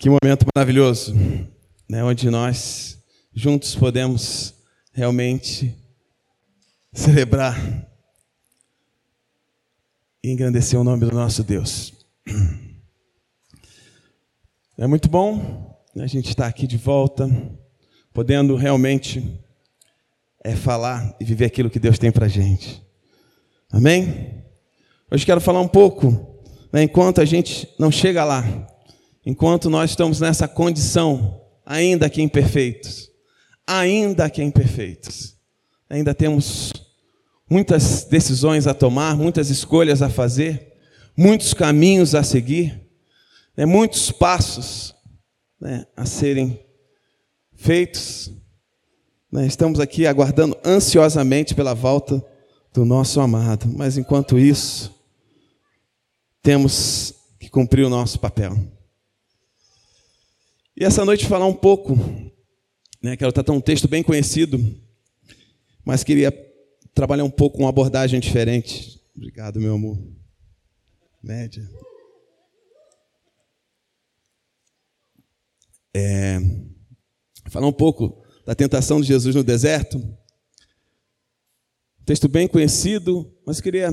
Que momento maravilhoso, né, onde nós juntos podemos realmente celebrar e engrandecer o nome do nosso Deus. É muito bom né, a gente estar aqui de volta, podendo realmente é, falar e viver aquilo que Deus tem para a gente. Amém? Hoje quero falar um pouco, né, enquanto a gente não chega lá, enquanto nós estamos nessa condição, ainda que imperfeitos, ainda que imperfeitos, ainda temos muitas decisões a tomar, muitas escolhas a fazer, muitos caminhos a seguir, né, muitos passos né, a serem feitos. Né, estamos aqui aguardando ansiosamente pela volta do nosso amado, mas enquanto isso, temos que cumprir o nosso papel. E essa noite falar um pouco, né, quero tratar um texto bem conhecido, mas queria trabalhar um pouco uma abordagem diferente. Obrigado, meu amor. Média. É, falar um pouco da tentação de Jesus no deserto. Texto bem conhecido, mas queria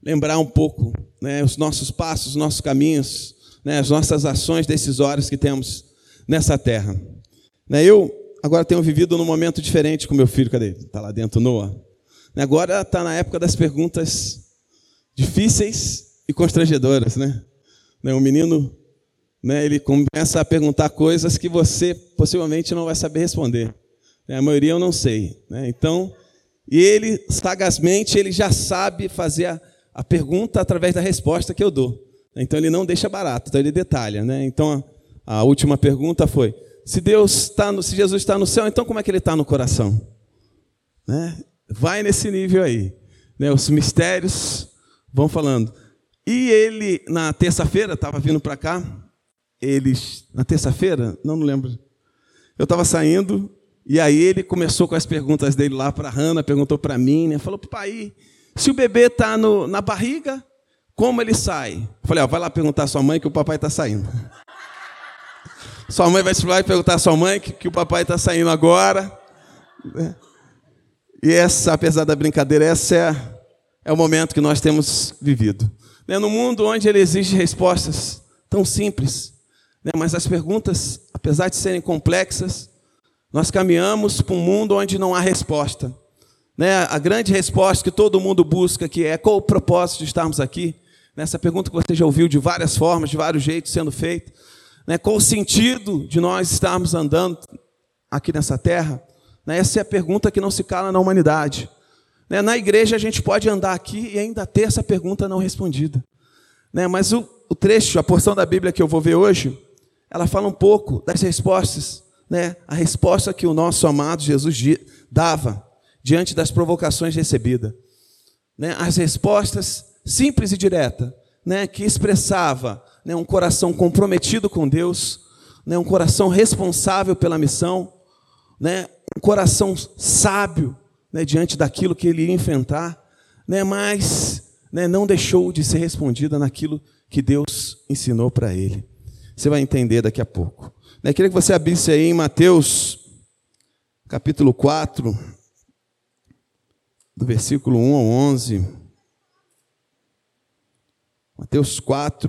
lembrar um pouco né, os nossos passos, os nossos caminhos, né, as nossas ações decisórias que temos nessa terra. Né, eu agora tenho vivido num momento diferente com meu filho, cadê? Está lá dentro, Noah. Né, agora está na época das perguntas difíceis e constrangedoras, né? né o menino, né, ele começa a perguntar coisas que você possivelmente não vai saber responder. Né, a maioria eu não sei. Né? Então, e ele sagazmente ele já sabe fazer a, a pergunta através da resposta que eu dou. Então ele não deixa barato, então ele detalha. Né? Então a, última pergunta foi: se Deus está no, se Jesus está no céu, então como é que ele está no coração? Né? Vai nesse nível aí. Né? Os mistérios vão falando. E ele, na terça-feira, estava vindo para cá, eles, na terça-feira, não me lembro, eu estava saindo, e aí ele começou com as perguntas dele lá para a Hanna, perguntou para mim, né? falou, pai, se o bebê está na barriga, como ele sai? Falei, ó, vai lá perguntar à sua mãe que o papai está saindo. Sua mãe vai lá e perguntar à sua mãe que, que o papai está saindo agora. E essa, apesar da brincadeira, essa é, é o momento que nós temos vivido. Né? No mundo onde ele exige respostas tão simples, né? mas as perguntas, apesar de serem complexas, nós caminhamos para um mundo onde não há resposta. Né? A grande resposta que todo mundo busca, que é qual o propósito de estarmos aqui? Nessa pergunta que você já ouviu de várias formas, de vários jeitos sendo feita. Né? Qual o sentido de nós estarmos andando aqui nessa terra? Né? Essa é a pergunta que não se cala na humanidade. Né? Na igreja a gente pode andar aqui e ainda ter essa pergunta não respondida. Né? Mas o, o trecho, a porção da Bíblia que eu vou ver hoje, ela fala um pouco das respostas, né? a resposta que o nosso amado Jesus dava diante das provocações recebidas. Né? As respostas simples e diretas, né? que expressava né? um coração comprometido com Deus, né? um coração responsável pela missão, né? um coração sábio né? diante daquilo que ele ia enfrentar, né? mas né? não deixou de ser respondida naquilo que Deus ensinou para ele. Você vai entender daqui a pouco. Né? Queria que você abrisse aí em Mateus, capítulo 4, do versículo 1 ao 11. Mateus 4,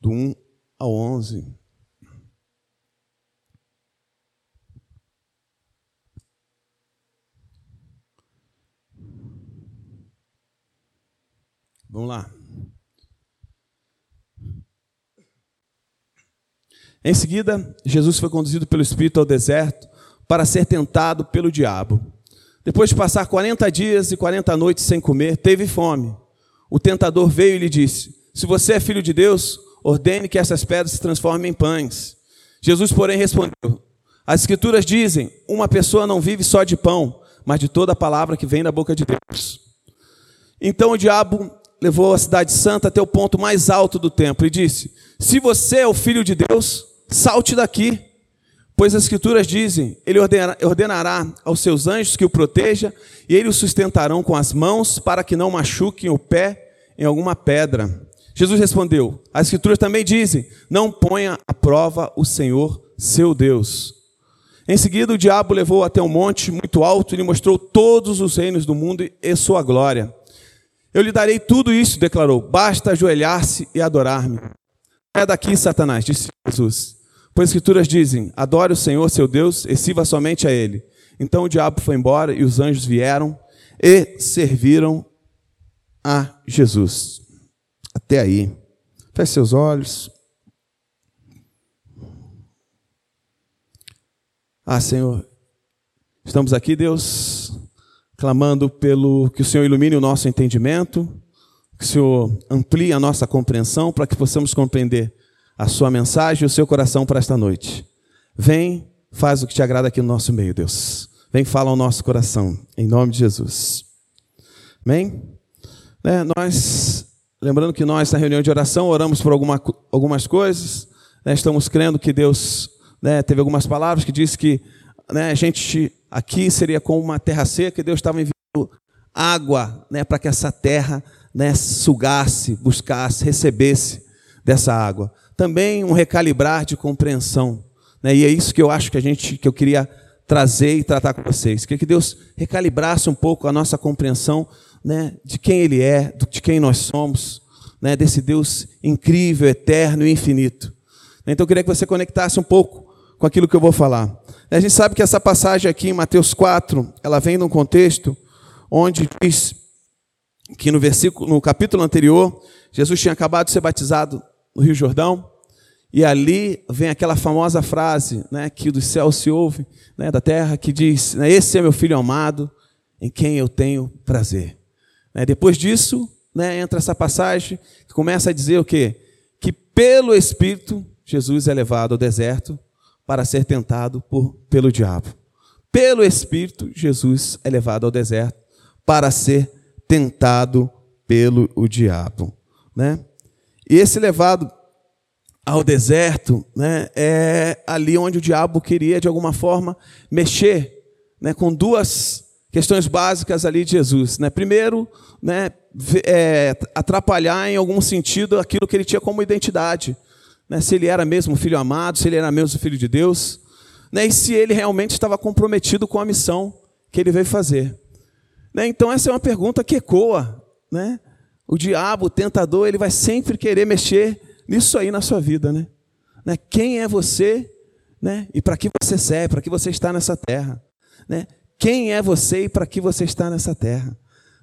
do 1 ao 11. Vamos lá. Em seguida, Jesus foi conduzido pelo Espírito ao deserto para ser tentado pelo diabo. Depois de passar 40 dias e 40 noites sem comer, teve fome. O tentador veio e lhe disse: Se você é filho de Deus, ordene que essas pedras se transformem em pães. Jesus, porém, respondeu: As Escrituras dizem: Uma pessoa não vive só de pão, mas de toda a palavra que vem da boca de Deus. Então o diabo levou a cidade santa até o ponto mais alto do templo e disse: Se você é o filho de Deus, salte daqui Pois as Escrituras dizem: Ele ordenará aos seus anjos que o proteja, e eles o sustentarão com as mãos, para que não machuquem o pé em alguma pedra. Jesus respondeu: As Escrituras também dizem: Não ponha à prova o Senhor, seu Deus. Em seguida, o diabo levou até um monte muito alto e lhe mostrou todos os reinos do mundo e sua glória. Eu lhe darei tudo isso, declarou. Basta ajoelhar-se e adorar-me. É daqui, Satanás, disse Jesus. Pois as Escrituras dizem: Adore o Senhor, seu Deus, e sirva somente a Ele. Então o diabo foi embora e os anjos vieram e serviram a Jesus. Até aí. Feche seus olhos. Ah, Senhor, estamos aqui, Deus, clamando pelo que o Senhor ilumine o nosso entendimento, que o Senhor amplie a nossa compreensão para que possamos compreender a sua mensagem e o seu coração para esta noite. Vem, faz o que te agrada aqui no nosso meio, Deus. Vem, fala ao nosso coração, em nome de Jesus. Amém? Né, nós, lembrando que nós, na reunião de oração, oramos por alguma, algumas coisas, né, estamos crendo que Deus né, teve algumas palavras que diz que né, a gente aqui seria como uma terra seca e Deus estava enviando água né, para que essa terra né, sugasse, buscasse, recebesse dessa água. Também um recalibrar de compreensão. Né, e é isso que eu acho que a gente que eu queria trazer e tratar com vocês. Queria que Deus recalibrasse um pouco a nossa compreensão né, de quem Ele é, de quem nós somos, né, desse Deus incrível, eterno e infinito. Então eu queria que você conectasse um pouco com aquilo que eu vou falar. A gente sabe que essa passagem aqui em Mateus 4, ela vem num contexto onde diz que no versículo, no capítulo anterior, Jesus tinha acabado de ser batizado no Rio Jordão, e ali vem aquela famosa frase, né, que do céu se ouve, né, da terra, que diz: né, Esse é meu filho amado, em quem eu tenho prazer. Né, depois disso, né, entra essa passagem que começa a dizer o quê? Que pelo Espírito Jesus é levado ao deserto para ser tentado por, pelo diabo. Pelo Espírito, Jesus é levado ao deserto para ser tentado pelo o diabo. Né? E esse levado ao deserto né, é ali onde o diabo queria, de alguma forma, mexer né, com duas questões básicas ali de Jesus. Né? Primeiro, né, é, atrapalhar em algum sentido aquilo que ele tinha como identidade né, se ele era mesmo filho amado, se ele era mesmo filho de Deus, né, e se ele realmente estava comprometido com a missão que ele veio fazer. Né, então, essa é uma pergunta que ecoa. Né? O diabo, o tentador, ele vai sempre querer mexer nisso aí na sua vida. Né? né quem é você né? e para que você serve, para que você está nessa terra? Né? Quem é você e para que você está nessa terra?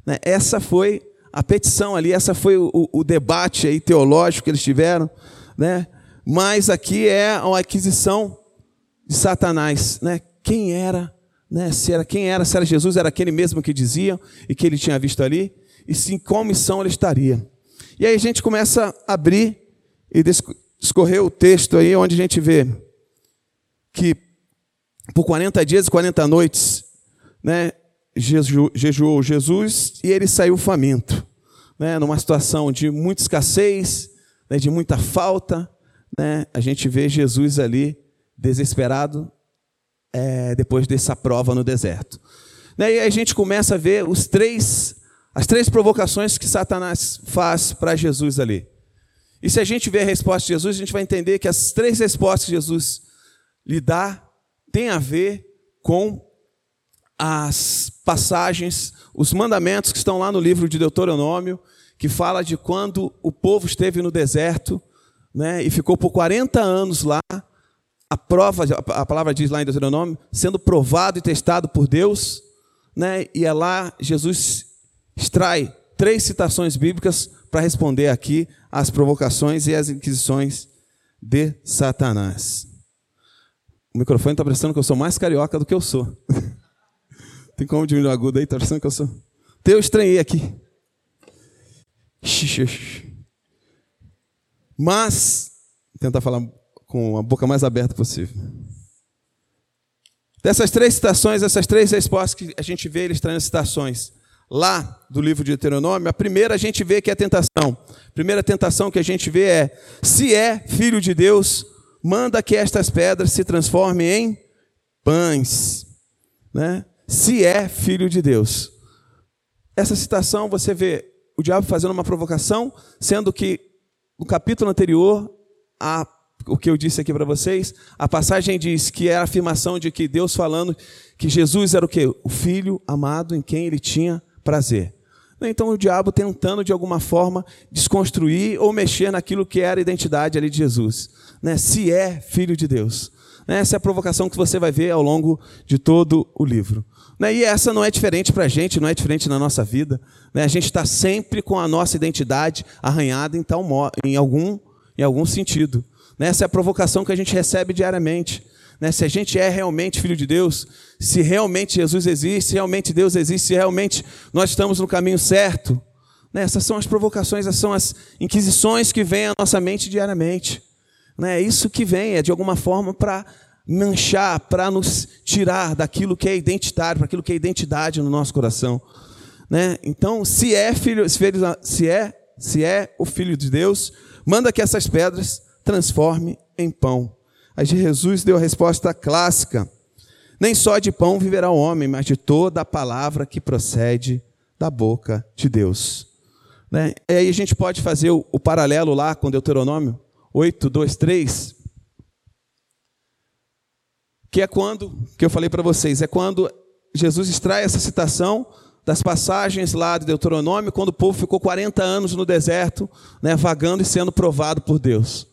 Né? Essa foi a petição ali, essa foi o, o, debate aí teológico que eles tiveram, né? mas aqui é a aquisição de Satanás, né? Quem era, né? Se era quem era, se era Jesus, era aquele mesmo que diziam e que ele tinha visto ali, e sim qual missão ele estaria. E aí a gente começa a abrir e discorrer o texto aí onde a gente vê que por 40 dias e 40 noites, né, jejuou Jesus e ele saiu faminto, né, numa situação de muita escassez, né, de muita falta, né, a gente vê Jesus ali desesperado é, depois dessa prova no deserto. Né, e aí a gente começa a ver os três, as três provocações que Satanás faz para Jesus ali. E se a gente ver a resposta de Jesus, a gente vai entender que as três respostas que Jesus lhe dá têm a ver com as passagens, os mandamentos que estão lá no livro de Deuteronômio, que fala de quando o povo esteve no deserto né, e ficou por 40 anos lá, a prova, a palavra diz lá em Deuteronômio, sendo provado e testado por Deus, né, e é lá Jesus extrai três citações bíblicas para responder aqui às provocações e às inquisições de Satanás. O microfone está parecendo que eu sou mais carioca do que eu sou. Tem como diminuir o agudo aí? Está parecendo que eu sou. Então eu estranhei aqui. Mas, tentar falar com a boca mais aberta possível. Dessas três citações, essas três respostas que a gente vê eles trazendo citações lá do livro de Deuteronômio, a primeira a gente vê que é a tentação. A primeira tentação que a gente vê é: se é filho de Deus, manda que estas pedras se transformem em pães. Né? Se é filho de Deus. Essa citação você vê o diabo fazendo uma provocação, sendo que no capítulo anterior, a, o que eu disse aqui para vocês, a passagem diz que é a afirmação de que Deus falando que Jesus era o quê? O filho amado em quem ele tinha prazer. Então o diabo tentando de alguma forma desconstruir ou mexer naquilo que era a identidade ali de Jesus, né? Se é filho de Deus. Essa é a provocação que você vai ver ao longo de todo o livro. Né? E essa não é diferente para a gente, não é diferente na nossa vida. Né? A gente está sempre com a nossa identidade arranhada em, tal, em, algum, em algum sentido. Né? Essa é a provocação que a gente recebe diariamente. Né? Se a gente é realmente filho de Deus, se realmente Jesus existe, se realmente Deus existe, se realmente nós estamos no caminho certo. Né? Essas são as provocações, essas são as inquisições que vêm à nossa mente diariamente. É isso que vem, é de alguma forma para manchar, para nos tirar daquilo que é identitário, para aquilo que é identidade no nosso coração. Né? Então, se é filho, se é, se é o filho de Deus, manda que essas pedras transforme em pão. Aí Jesus deu a resposta clássica: nem só de pão viverá o homem, mas de toda a palavra que procede da boca de Deus. Né? E aí a gente pode fazer o, o paralelo lá com Deuteronômio 8, 2, 3, que é quando, que eu falei para vocês, é quando Jesus extrai essa citação das passagens lá de Deuteronômio, quando o povo ficou 40 anos no deserto, né, vagando e sendo provado por Deus.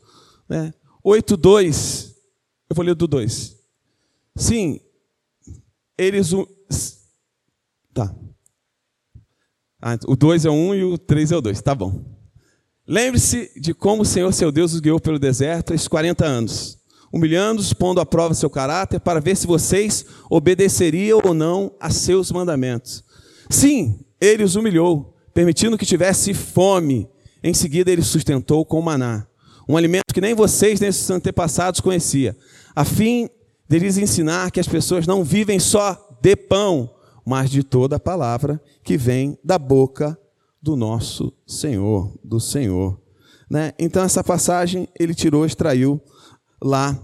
Né? 8, 2, eu vou ler do 2. Sim, eles. Tá. Ah, o 2 é o 1 um e o 3 é o 2, tá bom. Lembre-se de como o Senhor seu Deus os guiou pelo deserto esses 40 anos humilhando-os, pondo à prova seu caráter, para ver se vocês obedeceriam ou não a seus mandamentos. Sim, ele os humilhou, permitindo que tivesse fome. Em seguida, ele sustentou com maná, um alimento que nem vocês, nem seus antepassados conhecia, a fim de lhes ensinar que as pessoas não vivem só de pão, mas de toda a palavra que vem da boca do nosso Senhor, do Senhor. Né? Então, essa passagem ele tirou, extraiu lá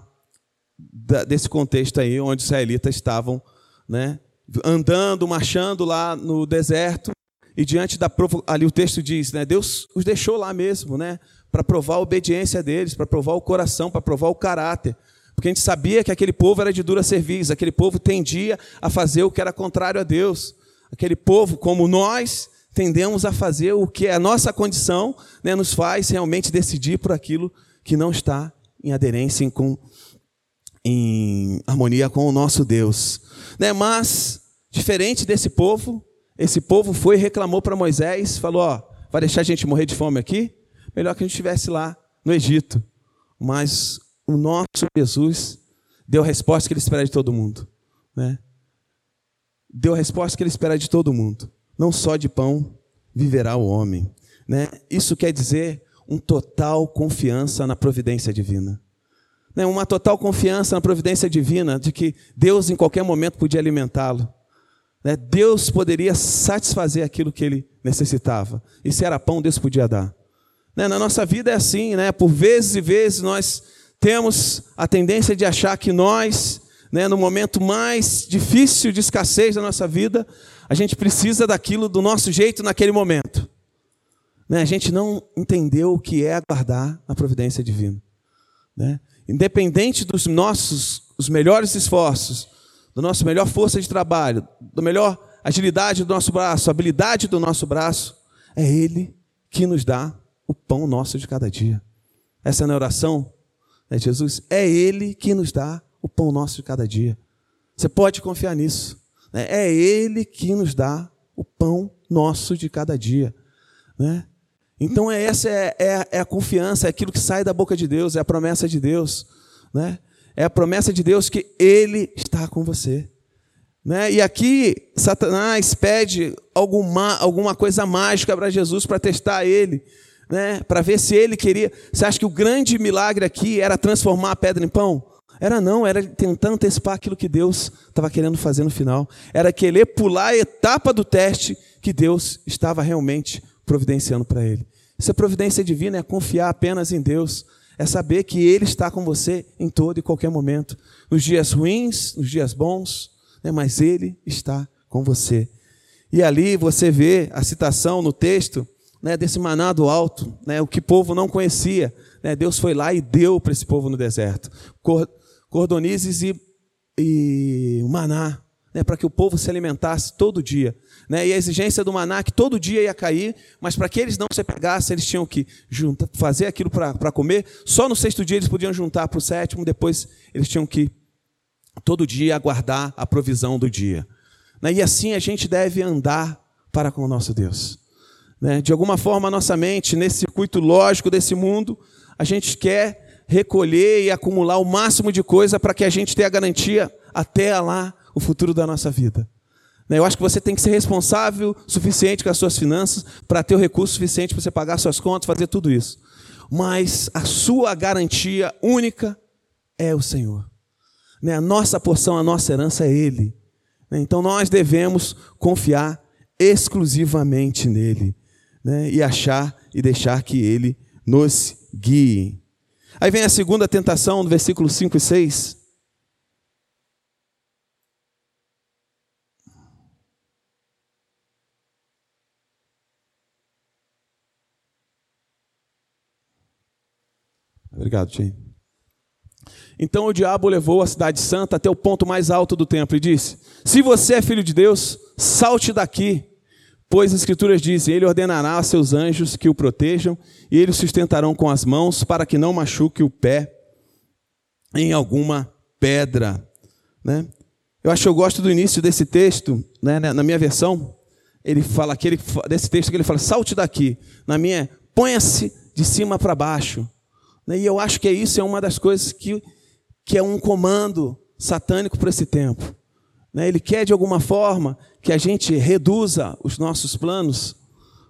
desse contexto aí, onde os israelitas estavam né, andando, marchando lá no deserto, e diante da ali o texto diz, né, Deus os deixou lá mesmo, né, para provar a obediência deles, para provar o coração, para provar o caráter, porque a gente sabia que aquele povo era de dura serviço, aquele povo tendia a fazer o que era contrário a Deus, aquele povo, como nós, tendemos a fazer o que a nossa condição né, nos faz realmente decidir por aquilo que não está em aderência, em, com, em harmonia com o nosso Deus. Né? Mas, diferente desse povo, esse povo foi e reclamou para Moisés, falou, ó, vai deixar a gente morrer de fome aqui? Melhor que a gente estivesse lá no Egito. Mas o nosso Jesus deu a resposta que ele espera de todo mundo. Né? Deu a resposta que ele espera de todo mundo. Não só de pão viverá o homem. Né? Isso quer dizer um total confiança na providência divina. Né, uma total confiança na providência divina, de que Deus em qualquer momento podia alimentá-lo. Né, Deus poderia satisfazer aquilo que ele necessitava. E se era pão, Deus podia dar. Né, na nossa vida é assim, né? por vezes e vezes nós temos a tendência de achar que nós, né, no momento mais difícil de escassez da nossa vida, a gente precisa daquilo do nosso jeito naquele momento. Né? A gente não entendeu o que é aguardar a providência divina. Né? Independente dos nossos os melhores esforços, do nosso melhor força de trabalho, da melhor agilidade do nosso braço, habilidade do nosso braço, é Ele que nos dá o pão nosso de cada dia. Essa não é a oração, né, Jesus? É Ele que nos dá o pão nosso de cada dia. Você pode confiar nisso. Né? É Ele que nos dá o pão nosso de cada dia. Né? Então é essa é, é, é, a confiança, é aquilo que sai da boca de Deus, é a promessa de Deus, né? É a promessa de Deus que Ele está com você, né? E aqui Satanás pede alguma alguma coisa mágica para Jesus para testar ele, né? Para ver se ele queria. Você acha que o grande milagre aqui era transformar a pedra em pão? Era não, era tentar antecipar aquilo que Deus estava querendo fazer no final. Era querer pular a etapa do teste que Deus estava realmente providenciando para ele. Essa providência divina é confiar apenas em Deus, é saber que Ele está com você em todo e qualquer momento, nos dias ruins, nos dias bons, né, mas Ele está com você. E ali você vê a citação no texto, né, desse maná do alto, né, o que o povo não conhecia. Né, Deus foi lá e deu para esse povo no deserto. Cordonizes e, e maná, né, para que o povo se alimentasse todo dia. Né, e a exigência do maná que todo dia ia cair, mas para que eles não se pegassem, eles tinham que juntar, fazer aquilo para comer. Só no sexto dia eles podiam juntar para o sétimo, depois eles tinham que todo dia aguardar a provisão do dia. Né, e assim a gente deve andar para com o nosso Deus. Né? De alguma forma, a nossa mente, nesse circuito lógico desse mundo, a gente quer recolher e acumular o máximo de coisa para que a gente tenha garantia até lá o futuro da nossa vida. Né? Eu acho que você tem que ser responsável suficiente com as suas finanças para ter o recurso suficiente para você pagar suas contas, fazer tudo isso. Mas a sua garantia única é o Senhor. Né? A nossa porção, a nossa herança é Ele. Então nós devemos confiar exclusivamente nele né, e achar e deixar que ele nos guie. Aí vem a segunda tentação, no versículo 5 e 6. Obrigado, Tim. Então o diabo levou a cidade santa até o ponto mais alto do templo e disse: Se você é filho de Deus, salte daqui Pois as Escrituras dizem: Ele ordenará a seus anjos que o protejam, e eles sustentarão com as mãos, para que não machuque o pé em alguma pedra. Né? Eu acho que eu gosto do início desse texto, né? na minha versão, ele fala aquele, desse texto que ele fala: salte daqui. Na minha, ponha-se de cima para baixo. Né? E eu acho que é isso, é uma das coisas que, que é um comando satânico para esse tempo. Né? Ele quer, de alguma forma, que a gente reduza os nossos planos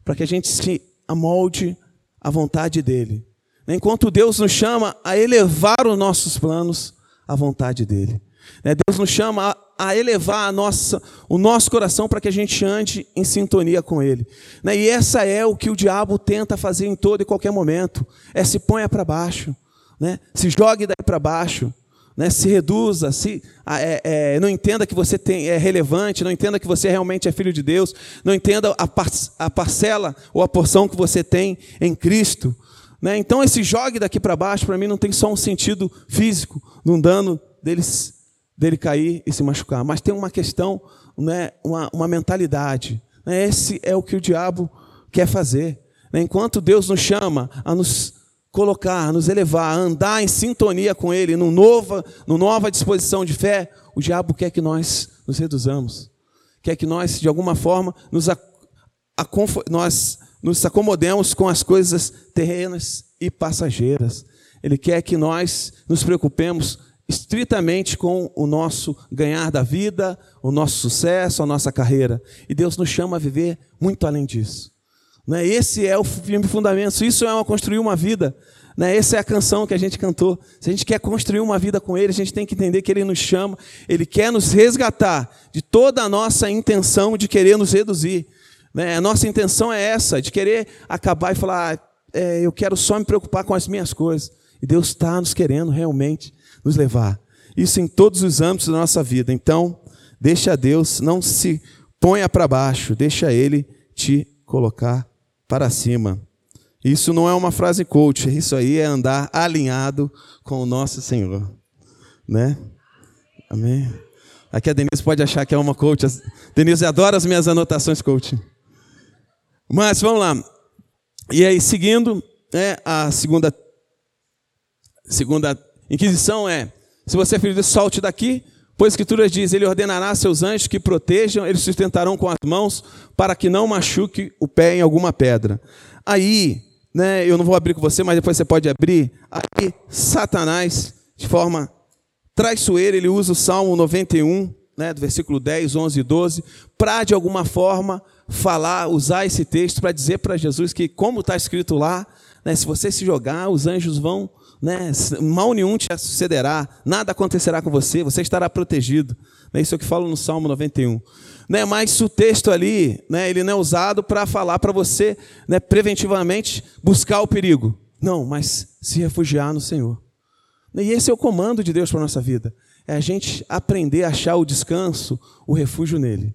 para que a gente se amolde à vontade dele. Né? Enquanto Deus nos chama a elevar os nossos planos à vontade dele. Né? Deus nos chama a elevar a nossa, o nosso coração para que a gente ande em sintonia com Ele. E essa é o que o diabo tenta fazer em todo e qualquer momento: é se ponha para baixo, se jogue daí para baixo, né, se reduza, se, é, é, não entenda que você tem, é relevante, não entenda que você realmente é filho de Deus, não entenda a, par, a parcela ou a porção que você tem em Cristo. Né? Então, esse jogue daqui para baixo, para mim, não tem só um sentido físico, num dano deles, dele cair e se machucar, mas tem uma questão, né, uma, uma mentalidade. Né? Esse é o que o diabo quer fazer. Né? Enquanto Deus nos chama a nos colocar, nos elevar, andar em sintonia com Ele, numa nova, numa nova disposição de fé, o diabo quer que nós nos reduzamos, quer que nós, de alguma forma, nos, nós nos acomodemos com as coisas terrenas e passageiras. Ele quer que nós nos preocupemos estritamente com o nosso ganhar da vida, o nosso sucesso, a nossa carreira. E Deus nos chama a viver muito além disso. Né? Esse é o firme fundamento, isso é uma, construir uma vida. Né? Essa é a canção que a gente cantou. Se a gente quer construir uma vida com Ele, a gente tem que entender que Ele nos chama, Ele quer nos resgatar de toda a nossa intenção de querer nos reduzir. Né? A nossa intenção é essa, de querer acabar e falar, ah, é, eu quero só me preocupar com as minhas coisas. E Deus está nos querendo realmente nos levar. Isso em todos os âmbitos da nossa vida. Então, deixa Deus, não se ponha para baixo, deixa Ele te colocar para cima. Isso não é uma frase coach, isso aí é andar alinhado com o nosso Senhor, né? Amém. Aqui a Denise pode achar que é uma coach. Denise adora as minhas anotações coach. Mas vamos lá. E aí, seguindo, né, a segunda, segunda inquisição é: se você é filho solte daqui, Pois a Escritura diz: Ele ordenará a seus anjos que protejam, eles sustentarão com as mãos, para que não machuque o pé em alguma pedra. Aí, né, eu não vou abrir com você, mas depois você pode abrir. Aí, Satanás, de forma traiçoeira, ele usa o Salmo 91, né, do versículo 10, 11 e 12, para de alguma forma falar, usar esse texto para dizer para Jesus que, como está escrito lá, né, se você se jogar, os anjos vão né? Mal nenhum te sucederá, nada acontecerá com você, você estará protegido. Né? Isso é o que fala no Salmo 91. Né? Mas o texto ali, né, ele não é usado para falar para você né, preventivamente buscar o perigo. Não, mas se refugiar no Senhor. E esse é o comando de Deus para a nossa vida. É a gente aprender a achar o descanso, o refúgio nele.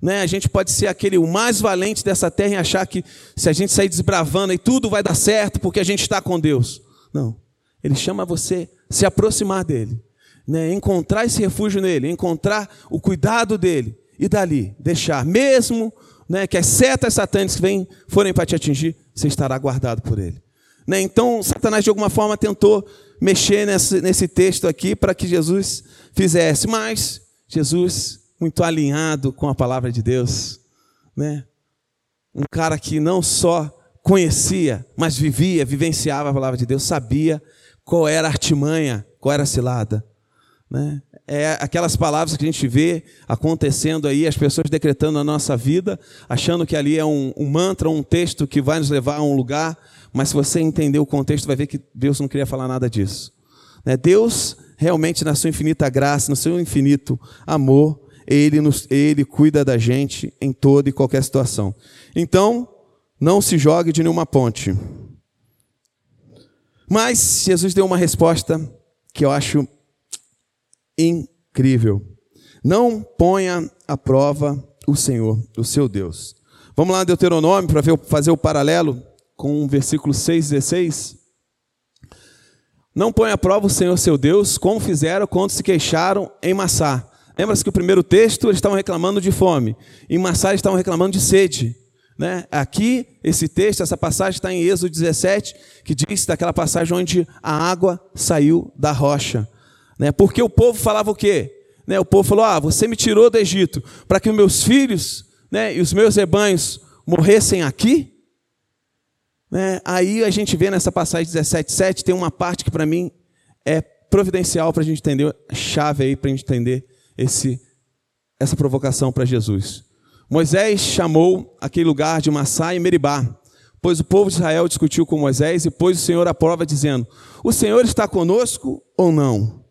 Né? A gente pode ser aquele o mais valente dessa terra e achar que se a gente sair desbravando e tudo vai dar certo porque a gente está com Deus. Não. Ele chama você se aproximar dele, né? encontrar esse refúgio nele, encontrar o cuidado dele e dali deixar, mesmo né, que as setas satânicas vêm, forem para te atingir, você estará guardado por ele. Né? Então, Satanás de alguma forma tentou mexer nesse, nesse texto aqui para que Jesus fizesse, mas Jesus, muito alinhado com a palavra de Deus, né? um cara que não só conhecia, mas vivia, vivenciava a palavra de Deus, sabia qual era a artimanha, qual era a cilada. Né? É aquelas palavras que a gente vê acontecendo aí, as pessoas decretando na nossa vida, achando que ali é um, um mantra, um texto que vai nos levar a um lugar, mas se você entender o contexto, vai ver que Deus não queria falar nada disso. Né? Deus, realmente, na sua infinita graça, no seu infinito amor, ele, nos, ele cuida da gente em toda e qualquer situação. Então, não se jogue de nenhuma ponte. Mas Jesus deu uma resposta que eu acho incrível. Não ponha à prova o Senhor, o seu Deus. Vamos lá, Deuteronômio, para fazer o paralelo com o versículo 6,16. Não ponha à prova o Senhor, seu Deus, como fizeram quando se queixaram em Massá. Lembra-se que o primeiro texto eles estavam reclamando de fome, em Massá eles estavam reclamando de sede. Né? Aqui, esse texto, essa passagem está em Êxodo 17, que diz daquela passagem onde a água saiu da rocha. Né? Porque o povo falava o quê? Né? O povo falou: Ah, você me tirou do Egito para que meus filhos né, e os meus rebanhos morressem aqui? Né? Aí a gente vê nessa passagem 17,7, tem uma parte que para mim é providencial para a gente entender, chave aí para a gente entender esse, essa provocação para Jesus. Moisés chamou aquele lugar de Massá e Meribá, pois o povo de Israel discutiu com Moisés e pôs o Senhor à prova, dizendo: O Senhor está conosco ou não?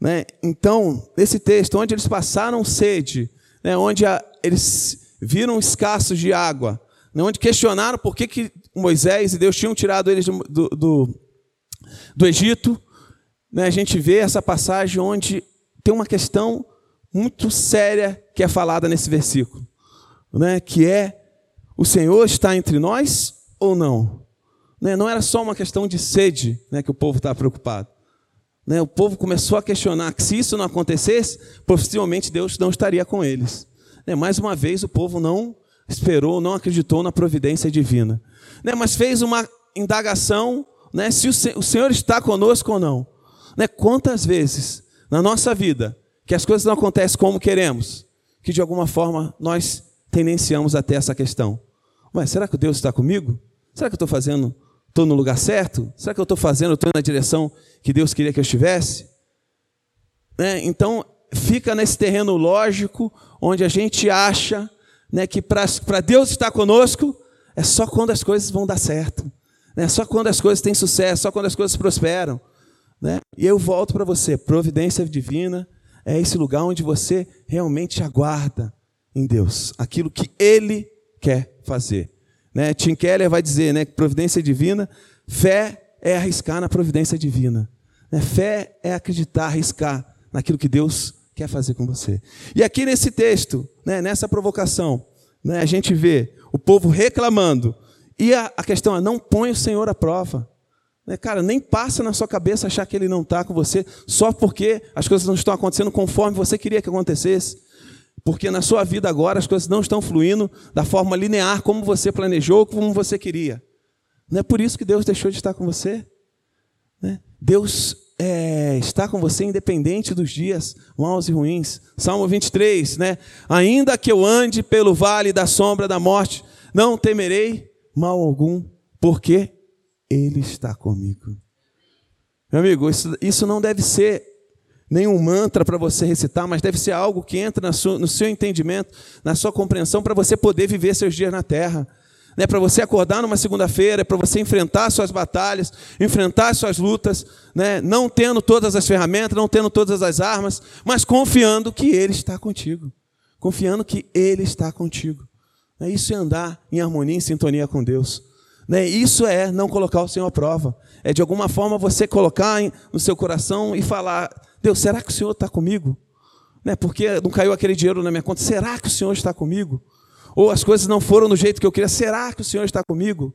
Né? Então, nesse texto, onde eles passaram sede, né? onde a, eles viram escassos de água, né? onde questionaram por que, que Moisés e Deus tinham tirado eles do, do, do, do Egito, né? a gente vê essa passagem onde tem uma questão muito séria que é falada nesse versículo, né? que é: o Senhor está entre nós ou não? Né? Não era só uma questão de sede né, que o povo estava preocupado. Né, o povo começou a questionar que se isso não acontecesse, possivelmente Deus não estaria com eles. Né, mais uma vez, o povo não esperou, não acreditou na providência divina. Né, mas fez uma indagação né, se o, Senhor está conosco ou não. Né, quantas vezes na nossa vida que as coisas não acontecem como queremos, que de alguma forma nós tendenciamos até essa questão. Mas será que Deus está comigo? Será que eu estou fazendo Estou no lugar certo? Será que eu estou fazendo? Estou na direção que Deus queria que eu estivesse? Né? Então, fica nesse terreno lógico, onde a gente acha né, que para Deus estar conosco é só quando as coisas vão dar certo, né? só quando as coisas têm sucesso, só quando as coisas prosperam. Né? E eu volto para você: providência divina é esse lugar onde você realmente aguarda em Deus aquilo que Ele quer fazer. Né? Tim Keller vai dizer né, que providência divina, fé é arriscar na providência divina. Né? Fé é acreditar, arriscar naquilo que Deus quer fazer com você. E aqui nesse texto, né, nessa provocação, né, a gente vê o povo reclamando. E a, a questão é: não põe o Senhor à prova. Né, cara, nem passa na sua cabeça achar que Ele não está com você só porque as coisas não estão acontecendo conforme você queria que acontecesse porque na sua vida agora as coisas não estão fluindo da forma linear como você planejou, como você queria. Não é por isso que Deus deixou de estar com você. Né? Deus é, está com você independente dos dias maus e ruins. Salmo 23, né? Ainda que eu ande pelo vale da sombra da morte, não temerei mal algum, porque Ele está comigo. Meu amigo, isso, isso não deve ser nenhum mantra para você recitar, mas deve ser algo que entra no seu entendimento, na sua compreensão, para você poder viver seus dias na terra. Né, para você acordar numa segunda-feira, para você enfrentar suas batalhas, enfrentar suas lutas, né, não tendo todas as ferramentas, não tendo todas as armas, mas confiando que Ele está contigo. Confiando que Ele está contigo. É isso é andar em harmonia, em sintonia com Deus. Né, isso é não colocar o Senhor à prova. É de alguma forma você colocar no seu coração e falar: Deus, será que o Senhor está comigo? Né? Porque não caiu aquele dinheiro na minha conta. Será que o Senhor está comigo? Ou as coisas não foram do jeito que eu queria. Será que o Senhor está comigo?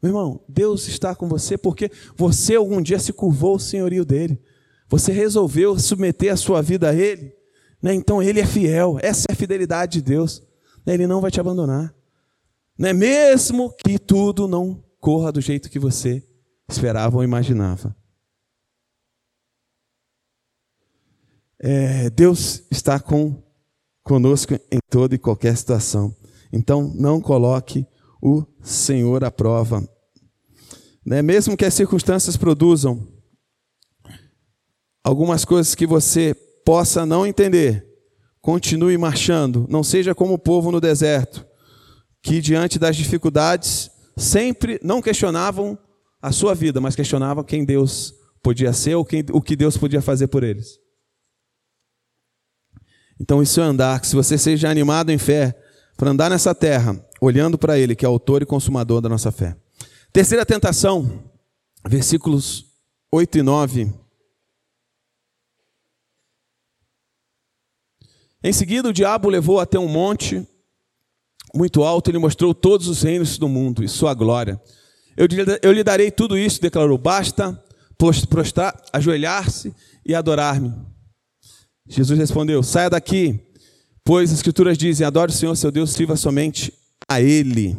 Meu irmão, Deus está com você porque você algum dia se curvou ao senhorio dele. Você resolveu submeter a sua vida a ele. Né? Então ele é fiel. Essa é a fidelidade de Deus. Né? Ele não vai te abandonar. Né? Mesmo que tudo não corra do jeito que você esperava ou imaginava. É, Deus está com, conosco em toda e qualquer situação. Então, não coloque o Senhor à prova. Né? Mesmo que as circunstâncias produzam algumas coisas que você possa não entender, continue marchando. Não seja como o povo no deserto, que diante das dificuldades sempre não questionavam a sua vida, mas questionavam quem Deus podia ser ou quem, o que Deus podia fazer por eles. Então, isso é andar. Que se você seja animado em fé para andar nessa terra, olhando para Ele, que é autor e consumador da nossa fé. Terceira tentação, versículos 8 e 9. Em seguida, o diabo levou até um monte muito alto e lhe mostrou todos os reinos do mundo e sua glória. Eu, eu lhe darei tudo isso, declarou. Basta prostrar, ajoelhar-se e adorar-me. Jesus respondeu: Saia daqui, pois as Escrituras dizem: Adore o Senhor seu Deus, sirva somente a Ele.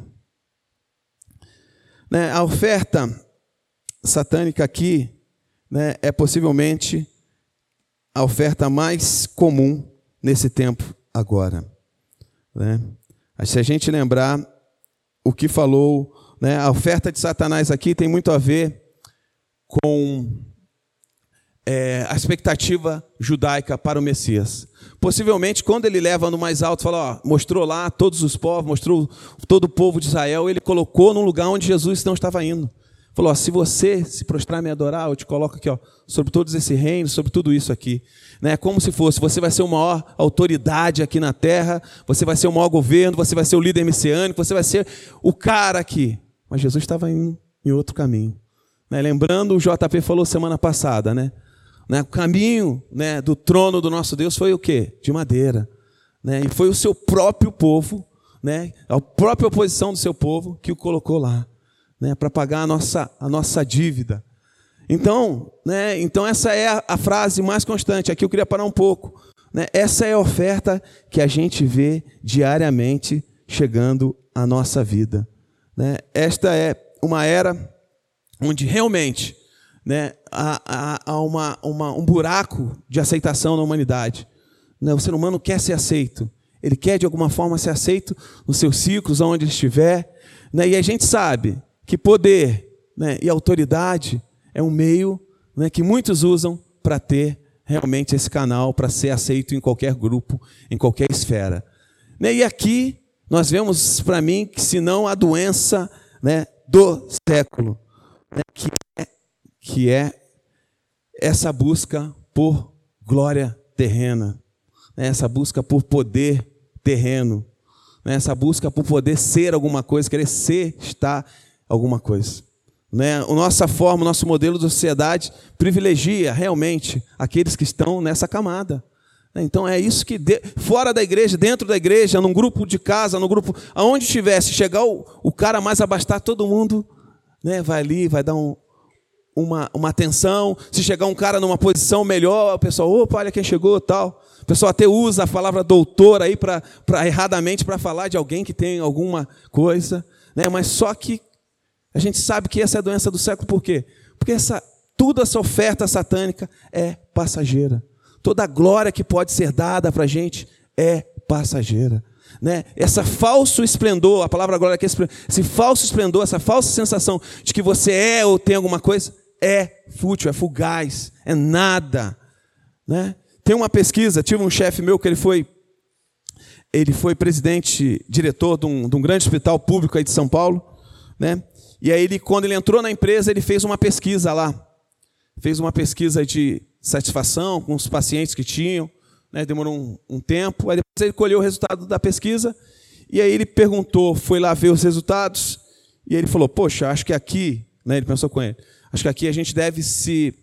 Né, a oferta satânica aqui né, é possivelmente a oferta mais comum nesse tempo agora. Né? Se a gente lembrar o que falou, né, a oferta de Satanás aqui tem muito a ver com é, a expectativa judaica para o Messias. Possivelmente, quando ele leva no mais alto, fala, ó, mostrou lá todos os povos, mostrou todo o povo de Israel, ele colocou num lugar onde Jesus não estava indo. Falou: ó, se você se prostrar e me adorar, eu te coloco aqui, ó, sobre todos esse reino, sobre tudo isso aqui. Né? Como se fosse, você vai ser o maior autoridade aqui na terra, você vai ser o maior governo, você vai ser o líder messiânico, você vai ser o cara aqui. Mas Jesus estava indo em outro caminho. Né? Lembrando, o JP falou semana passada, né? Né? O caminho né, do trono do nosso Deus foi o quê? De madeira. Né? E foi o seu próprio povo, né, a própria oposição do seu povo, que o colocou lá, né, para pagar a nossa, a nossa dívida. Então, né, então essa é a, a frase mais constante. Aqui eu queria parar um pouco. Né? Essa é a oferta que a gente vê diariamente chegando à nossa vida. Né? Esta é uma era onde realmente né, há, há, há uma, uma, um buraco de aceitação na humanidade. Né? O ser humano quer ser aceito. Ele quer, de alguma forma, ser aceito nos seus ciclos, onde ele estiver. Né? E a gente sabe que poder né, e autoridade é um meio né, que muitos usam para ter realmente esse canal, para ser aceito em qualquer grupo, em qualquer esfera. Né? E aqui nós vemos, para mim, que se não a doença né, do século, né, que é que é essa busca por glória terrena, né? essa busca por poder terreno, né? essa busca por poder ser alguma coisa, querer ser, estar alguma coisa. Né? A nossa forma, o nosso modelo de sociedade privilegia realmente aqueles que estão nessa camada. Né? Então é isso que, fora da igreja, dentro da igreja, num grupo de casa, no grupo, aonde estivesse, chegar o, o cara mais abastar, todo mundo né, vai ali, vai dar um, uma, uma atenção. Se chegar um cara numa posição melhor, o pessoal, opa, olha quem chegou tal. O pessoal até usa a palavra doutor aí para erradamente para falar de alguém que tem alguma coisa. Né? Mas só que a gente sabe que essa é a doença do século, por quê? Porque essa, toda essa oferta satânica é passageira. Toda a glória que pode ser dada para a gente é passageira. Né? Essa falso esplendor, a palavra glória aqui, é esse falso esplendor, essa falsa sensação de que você é ou tem alguma coisa, é fútil, é fugaz, é nada. Né? Tem uma pesquisa, tive um chefe meu que ele foi ele foi presidente, diretor de um, de um, grande hospital público aí de São Paulo, né? E aí ele, quando ele entrou na empresa, ele fez uma pesquisa lá, fez uma pesquisa de satisfação com os pacientes que tinham, né? Demorou um, um tempo, aí depois ele colheu o resultado da pesquisa e aí ele perguntou, foi lá ver os resultados e ele falou, poxa, acho que aqui, né? Ele pensou com ele, Acho que aqui a gente deve se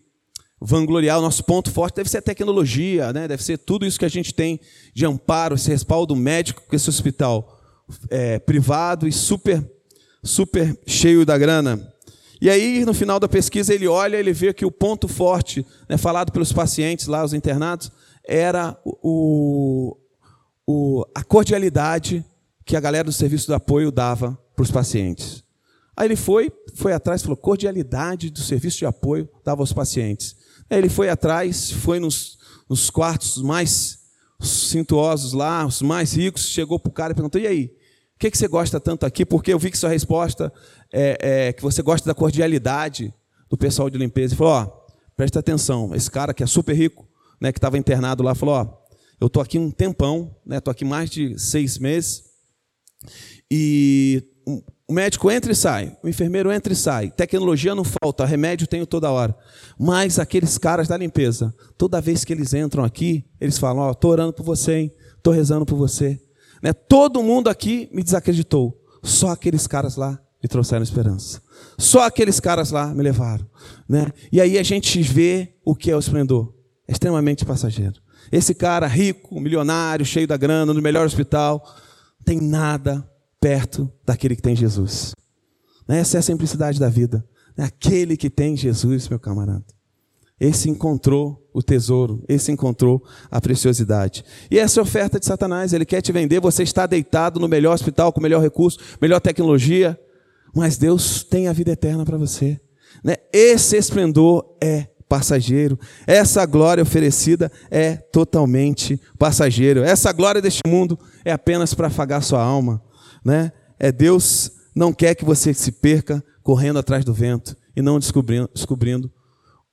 vangloriar. O nosso ponto forte deve ser a tecnologia, né? deve ser tudo isso que a gente tem de amparo, esse respaldo médico com esse hospital é, privado e super, super cheio da grana. E aí, no final da pesquisa, ele olha, ele vê que o ponto forte, né, falado pelos pacientes lá, os internados, era o, o, a cordialidade que a galera do serviço de apoio dava para os pacientes. Aí ele foi, foi atrás, falou, cordialidade do serviço de apoio dava aos pacientes. Aí ele foi atrás, foi nos, nos quartos mais cintuosos lá, os mais ricos, chegou para o cara e perguntou, e aí, o que, que você gosta tanto aqui? Porque eu vi que sua resposta é, é que você gosta da cordialidade do pessoal de limpeza. Ele falou, ó, presta atenção, esse cara que é super rico, né, que estava internado lá, falou, ó, eu estou aqui um tempão, né, estou aqui mais de seis meses, e o médico entra e sai, o enfermeiro entra e sai. Tecnologia não falta, remédio tenho toda hora. Mas aqueles caras da limpeza, toda vez que eles entram aqui, eles falam: Ó, oh, estou orando por você, hein? Estou rezando por você. Né? Todo mundo aqui me desacreditou. Só aqueles caras lá me trouxeram esperança. Só aqueles caras lá me levaram. Né? E aí a gente vê o que é o esplendor. É extremamente passageiro. Esse cara rico, milionário, cheio da grana, no melhor hospital, tem nada perto daquele que tem Jesus. Essa é a simplicidade da vida. É aquele que tem Jesus, meu camarada. Esse encontrou o tesouro, esse encontrou a preciosidade. E essa é a oferta de Satanás, ele quer te vender, você está deitado no melhor hospital, com melhor recurso, melhor tecnologia, mas Deus tem a vida eterna para você. Né? Esse esplendor é passageiro, essa glória oferecida é totalmente passageiro. Essa glória deste mundo é apenas para afagar sua alma né? É Deus não quer que você se perca correndo atrás do vento e não descobrindo, descobrindo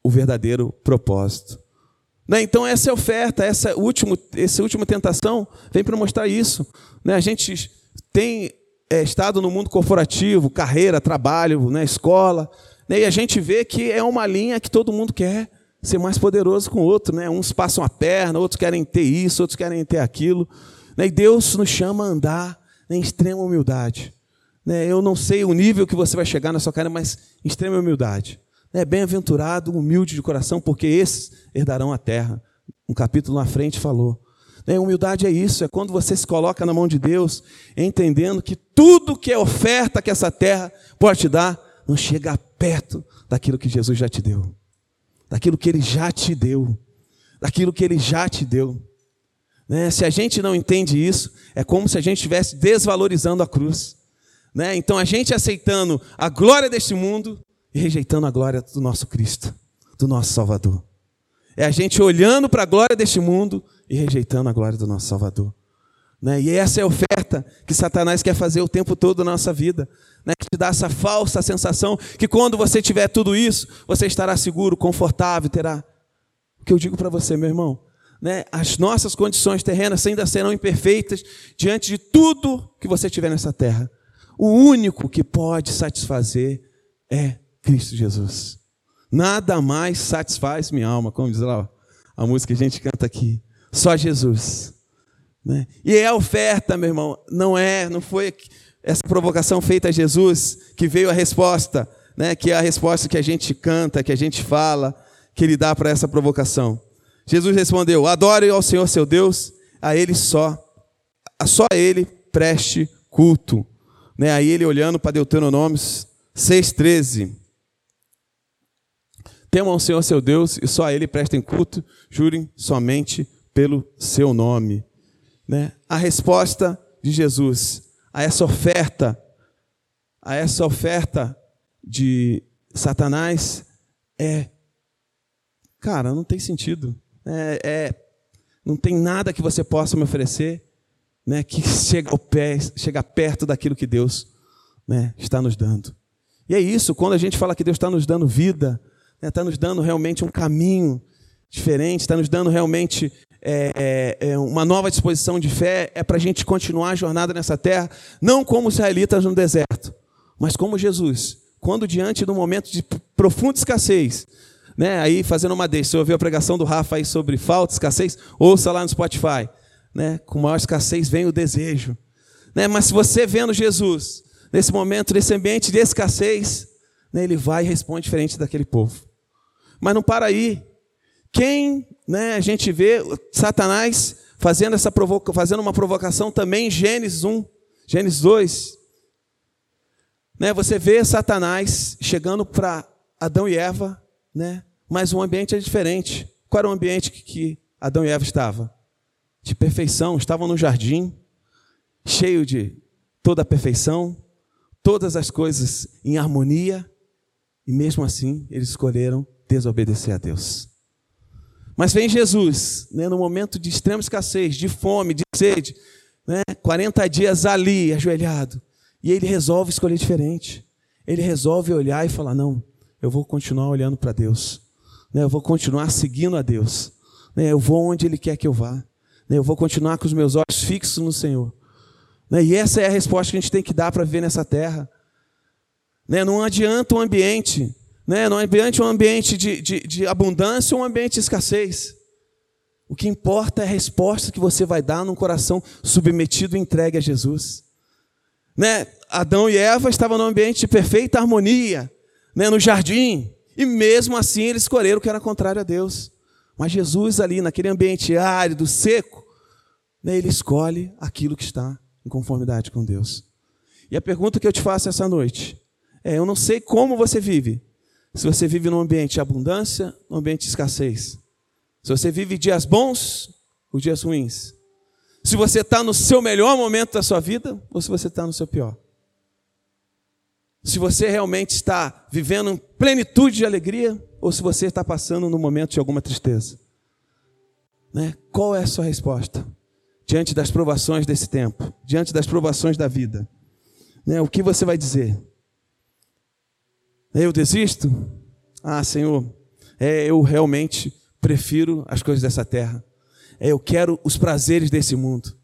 o verdadeiro propósito. Né? Então essa é a oferta, essa última, essa última tentação vem para mostrar isso. Né? A gente tem é, estado no mundo corporativo, carreira, trabalho, né? escola, né? e a gente vê que é uma linha que todo mundo quer ser mais poderoso com o outro. Né? Uns passam a perna, outros querem ter isso, outros querem ter aquilo. Né? E Deus nos chama a andar em extrema humildade. Né? Eu não sei o nível que você vai chegar na sua carreira, mas em extrema humildade. Né? Bem-aventurado, humilde de coração, porque esses herdarão a terra. Um capítulo na frente falou. Né? Humildade é isso, é quando você se coloca na mão de Deus, entendendo que tudo que é oferta que essa terra pode te dar, não chega perto daquilo que Jesus já te deu, daquilo que Ele já te deu, daquilo que Ele já te deu. Né? Se a gente não entende isso, é como se a gente estivesse desvalorizando a cruz. Né? Então a gente aceitando a glória deste mundo e rejeitando a glória do nosso Cristo, do nosso Salvador. É a gente olhando para a glória deste mundo e rejeitando a glória do nosso Salvador. Né? E essa é a oferta que Satanás quer fazer o tempo todo na nossa vida. Né? Te dá essa falsa sensação que quando você tiver tudo isso, você estará seguro, confortável, terá. O que eu digo para você, meu irmão, né, as nossas condições terrenas ainda serão imperfeitas diante de tudo que você tiver nessa terra. O único que pode satisfazer é Cristo Jesus. Nada mais satisfaz minha alma, como diz lá a música que a gente canta aqui. Só Jesus. Né? E é a oferta, meu irmão, não é, não foi essa provocação feita a Jesus que veio a resposta, né? que é a resposta que a gente canta, que a gente fala, que ele dá para essa provocação. Jesus respondeu: Adore ao Senhor seu Deus, a Ele só, a só a Ele preste culto. Né? Aí ele olhando para Deuteronômio 6,13. Temam ao Senhor seu Deus e só a Ele prestem culto, jurem somente pelo seu nome. Né? A resposta de Jesus a essa oferta, a essa oferta de Satanás é, cara, não tem sentido é, é, não tem nada que você possa me oferecer né, que chega, ao pé, chega perto daquilo que Deus né, está nos dando. E é isso, quando a gente fala que Deus está nos dando vida, né, está nos dando realmente um caminho diferente, está nos dando realmente é, é, é uma nova disposição de fé, é para a gente continuar a jornada nessa terra, não como israelitas no deserto, mas como Jesus, quando diante do momento de profunda escassez, né? Aí fazendo uma deixa, você ouviu a pregação do Rafa aí sobre falta, escassez, ouça lá no Spotify. Né? Com maior escassez vem o desejo. Né? Mas se você vendo Jesus, nesse momento, nesse ambiente de escassez, né, ele vai e responde diferente daquele povo. Mas não para aí. Quem, né, a gente vê Satanás fazendo essa provoca, fazendo uma provocação também em Gênesis 1, Gênesis 2. Né, você vê Satanás chegando para Adão e Eva, né, mas o ambiente é diferente. Qual era o ambiente que, Adão e Eva estavam? De perfeição, estavam no jardim, cheio de toda a perfeição, todas as coisas em harmonia, e mesmo assim eles escolheram desobedecer a Deus. Mas vem Jesus, né, no momento de extrema escassez, de fome, de sede, né, 40 dias ali, ajoelhado, e ele resolve escolher diferente. Ele resolve olhar e falar: Não, eu vou continuar olhando para Deus, né, eu vou continuar seguindo a Deus, né, eu vou onde Ele quer que eu vá, né, eu vou continuar com os meus olhos fixos no Senhor. Né, e essa é a resposta que a gente tem que dar para viver nessa terra. Né, não adianta o ambiente né? Não adianta um ambiente de, de, de abundância ou um ambiente de escassez. O que importa é a resposta que você vai dar num coração submetido e entregue a Jesus. Né? Adão e Eva estavam num ambiente de perfeita harmonia, né? no jardim, e mesmo assim eles escolheram o que era contrário a Deus. Mas Jesus, ali naquele ambiente árido, seco, né? ele escolhe aquilo que está em conformidade com Deus. E a pergunta que eu te faço essa noite é: eu não sei como você vive, se você vive num ambiente de abundância, num ambiente de escassez. Se você vive dias bons ou dias ruins. Se você está no seu melhor momento da sua vida ou se você está no seu pior. Se você realmente está vivendo em plenitude de alegria ou se você está passando num momento de alguma tristeza. Né? Qual é a sua resposta diante das provações desse tempo, diante das provações da vida? Né? O que você vai dizer? Eu desisto? Ah, Senhor, é, eu realmente prefiro as coisas dessa terra. É, eu quero os prazeres desse mundo.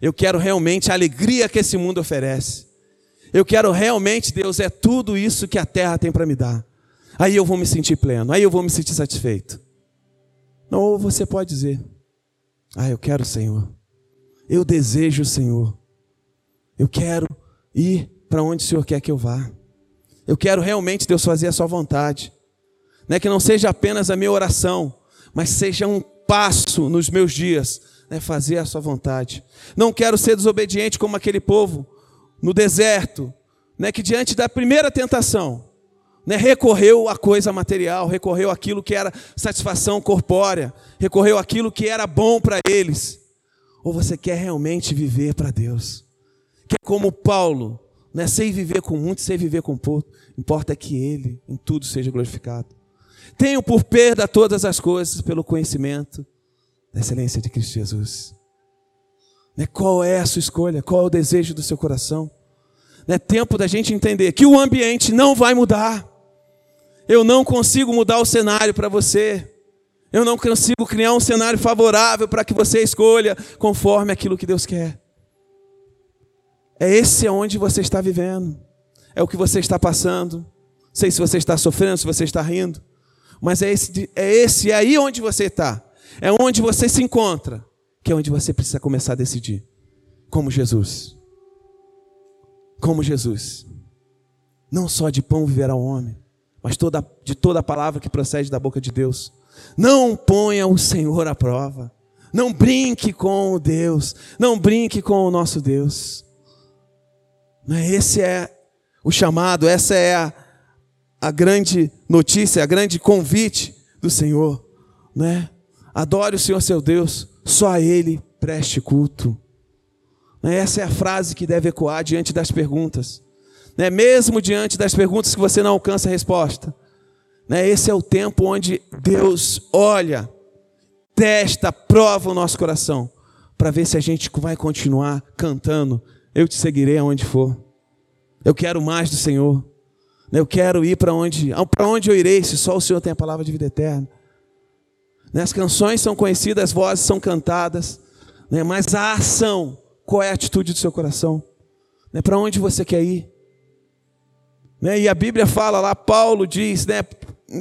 Eu quero realmente a alegria que esse mundo oferece. Eu quero realmente, Deus, é tudo isso que a terra tem para me dar. Aí eu vou me sentir pleno, aí eu vou me sentir satisfeito. Não, ou você pode dizer: Ah, eu quero o Senhor. Eu desejo o Senhor. Eu quero ir para onde o Senhor quer que eu vá. Eu quero realmente, Deus, fazer a sua vontade. Né? Que não seja apenas a minha oração, mas seja um passo nos meus dias, né? fazer a sua vontade. Não quero ser desobediente como aquele povo no deserto, né? que diante da primeira tentação, né? recorreu à coisa material, recorreu àquilo que era satisfação corpórea, recorreu àquilo que era bom para eles. Ou você quer realmente viver para Deus? Que como Paulo, não é sei viver com muito, sei viver com pouco. Importa que Ele em tudo seja glorificado. Tenho por perda todas as coisas pelo conhecimento da excelência de Cristo Jesus. Né? Qual é a sua escolha? Qual é o desejo do seu coração? É tempo da gente entender que o ambiente não vai mudar. Eu não consigo mudar o cenário para você. Eu não consigo criar um cenário favorável para que você escolha conforme aquilo que Deus quer. É esse onde você está vivendo. É o que você está passando. Sei se você está sofrendo, se você está rindo. Mas é esse, é esse, é aí onde você está. É onde você se encontra. É onde você precisa começar a decidir. Como Jesus. Como Jesus. Não só de pão viverá o homem, mas toda, de toda a palavra que procede da boca de Deus. Não ponha o Senhor à prova. Não brinque com o Deus. Não brinque com o nosso Deus. Né? Esse é o chamado, essa é a, a grande notícia, a grande convite do Senhor. Né? Adore o Senhor seu Deus, só a Ele preste culto. Né? Essa é a frase que deve ecoar diante das perguntas. Né? Mesmo diante das perguntas que você não alcança a resposta. Esse é o tempo onde Deus olha, testa, prova o nosso coração, para ver se a gente vai continuar cantando eu te seguirei aonde for. Eu quero mais do Senhor. Eu quero ir para onde, para onde eu irei, se só o Senhor tem a palavra de vida eterna. Né, as canções são conhecidas, as vozes são cantadas, né, mas a ação, qual é a atitude do seu coração? Né, para onde você quer ir? E a Bíblia fala lá, Paulo diz, né,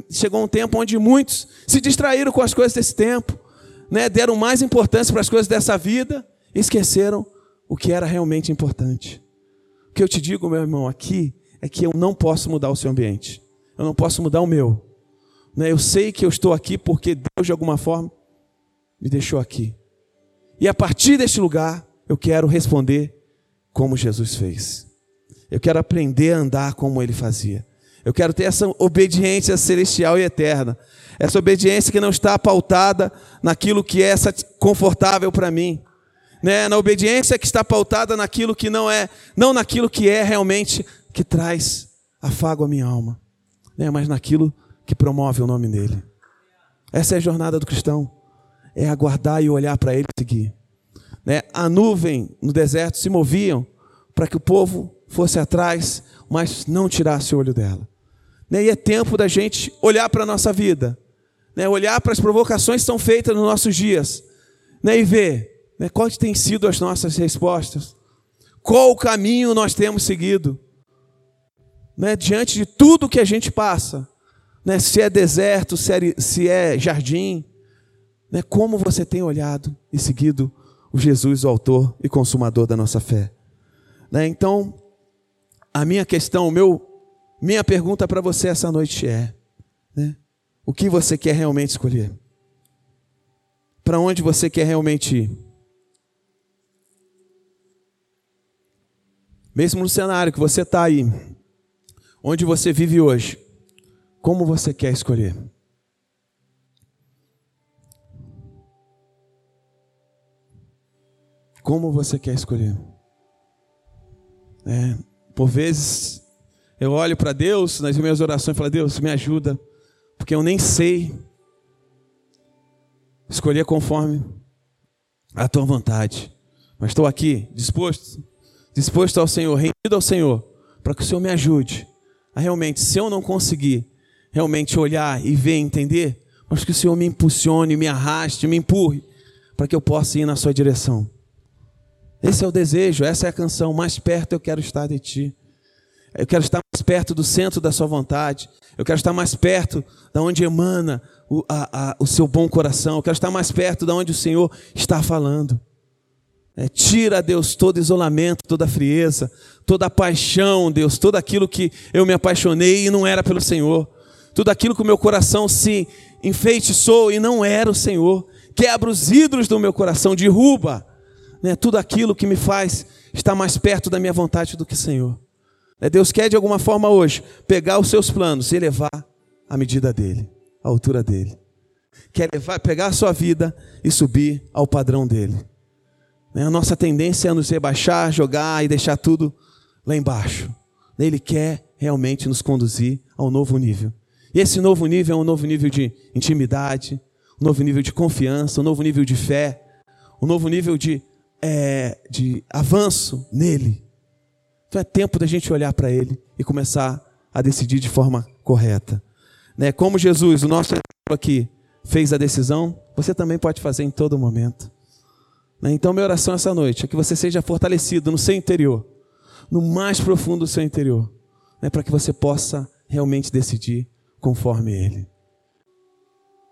chegou um tempo onde muitos se distraíram com as coisas desse tempo, deram mais importância para as coisas dessa vida e esqueceram o que era realmente importante. O que eu te digo, meu irmão, aqui é que eu não posso mudar o seu ambiente. Eu não posso mudar o meu. Né? Eu sei que eu estou aqui porque Deus, de alguma forma, me deixou aqui. E a partir deste lugar, eu quero responder como Jesus fez. Eu quero aprender a andar como ele fazia. Eu quero ter essa obediência celestial e eterna. Essa obediência que não está pautada naquilo que é confortável para mim. Né? Na obediência que está pautada naquilo que não é, não naquilo que é realmente que traz afago à minha alma, né? mas naquilo que promove o nome dele. Essa é a jornada do cristão. É aguardar e olhar para ele e seguir. Né? A nuvem no deserto se moviam para que o povo fosse atrás, mas não tirasse o olho dela. Né? E é tempo da gente olhar para a nossa vida né, olhar para as provocações que são feitas nos nossos dias né, e ver né, quais têm sido as nossas respostas, qual o caminho nós temos seguido, né, diante de tudo que a gente passa, né, se é deserto, se é, se é jardim, né, como você tem olhado e seguido o Jesus, o autor e consumador da nossa fé. Né, então, a minha questão, meu, minha pergunta para você essa noite é: né, o que você quer realmente escolher? Para onde você quer realmente ir? Mesmo no cenário que você está aí, onde você vive hoje, como você quer escolher? Como você quer escolher? É, por vezes eu olho para Deus nas minhas orações e falo: Deus, me ajuda porque eu nem sei escolher conforme a tua vontade. Mas estou aqui, disposto, disposto ao Senhor, rendido ao Senhor, para que o Senhor me ajude a realmente, se eu não conseguir realmente olhar e ver, entender, mas que o Senhor me impulsione, me arraste, me empurre, para que eu possa ir na sua direção. Esse é o desejo, essa é a canção. Mais perto eu quero estar de ti. Eu quero estar mais perto do centro da sua vontade. Eu quero estar mais perto da onde emana o, a, a, o seu bom coração. Eu quero estar mais perto da onde o Senhor está falando. É, tira, Deus, todo isolamento, toda frieza, toda paixão, Deus, tudo aquilo que eu me apaixonei e não era pelo Senhor. Tudo aquilo que o meu coração se enfeitiçou e não era o Senhor. Quebra os ídolos do meu coração, derruba né, tudo aquilo que me faz estar mais perto da minha vontade do que o Senhor. Né, Deus quer de alguma forma hoje pegar os seus planos e levar à medida dele, à altura dele. Quer levar, pegar a sua vida e subir ao padrão dele. Né, a nossa tendência é nos rebaixar, jogar e deixar tudo lá embaixo. Ele quer realmente nos conduzir a um novo nível. E esse novo nível é um novo nível de intimidade, um novo nível de confiança, um novo nível de fé, um novo nível de, é, de avanço nele. Então é tempo da gente olhar para Ele e começar a decidir de forma correta. Né? Como Jesus, o nosso aqui, fez a decisão, você também pode fazer em todo momento. Né? Então, minha oração essa noite é que você seja fortalecido no seu interior, no mais profundo do seu interior, né? para que você possa realmente decidir conforme Ele.